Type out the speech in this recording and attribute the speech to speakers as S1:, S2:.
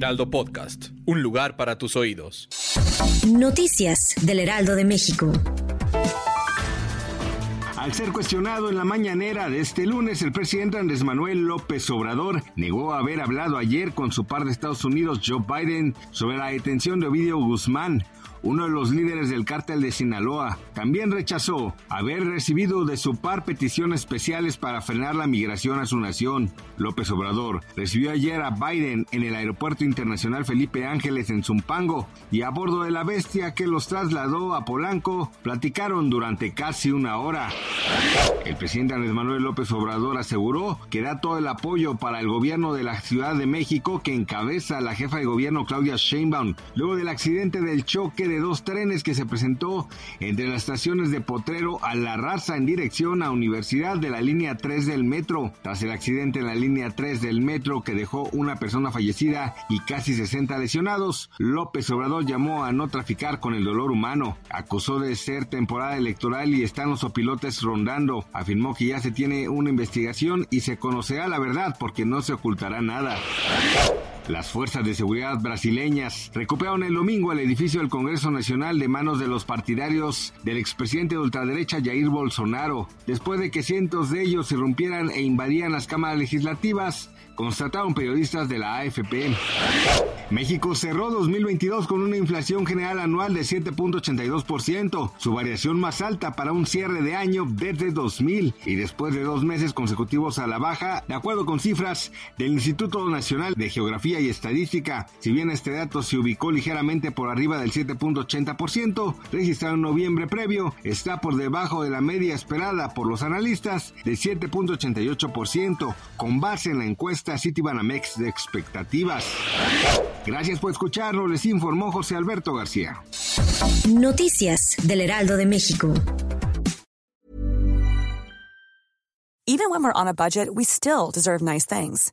S1: Heraldo Podcast, un lugar para tus oídos.
S2: Noticias del Heraldo de México.
S3: Al ser cuestionado en la mañanera de este lunes, el presidente Andrés Manuel López Obrador negó haber hablado ayer con su par de Estados Unidos, Joe Biden, sobre la detención de Ovidio Guzmán, uno de los líderes del cártel de Sinaloa, también rechazó haber recibido de su par peticiones especiales para frenar la migración a su nación. López Obrador recibió ayer a Biden en el Aeropuerto Internacional Felipe Ángeles en Zumpango y a bordo de la bestia que los trasladó a Polanco, platicaron durante casi una hora. El presidente Andrés Manuel López Obrador aseguró que da todo el apoyo para el gobierno de la Ciudad de México que encabeza la jefa de gobierno Claudia Sheinbaum luego del accidente del choque de dos trenes que se presentó entre las estaciones de Potrero a La Raza en dirección a Universidad de la línea 3 del metro. Tras el accidente en la línea 3 del metro que dejó una persona fallecida y casi 60 lesionados, López Obrador llamó a no traficar con el dolor humano. Acusó de ser temporada electoral y están los opilotes rondando. Afirmó que ya se tiene una investigación y se conocerá la verdad porque no se ocultará nada. Las fuerzas de seguridad brasileñas recuperaron el domingo el edificio del Congreso Nacional de manos de los partidarios del expresidente de ultraderecha Jair Bolsonaro, después de que cientos de ellos irrumpieran e invadían las cámaras legislativas constataron periodistas de la AFP. México cerró 2022 con una inflación general anual de 7.82%, su variación más alta para un cierre de año desde 2000 y después de dos meses consecutivos a la baja, de acuerdo con cifras del Instituto Nacional de Geografía y Estadística. Si bien este dato se ubicó ligeramente por arriba del 7.80%, registrado en noviembre previo, está por debajo de la media esperada por los analistas de 7.88%, con base en la encuesta Citibanamex de expectativas. Gracias por escucharlo, les informó José Alberto García.
S2: Noticias del Heraldo de México.
S4: Even when we're on a budget, we still deserve nice things.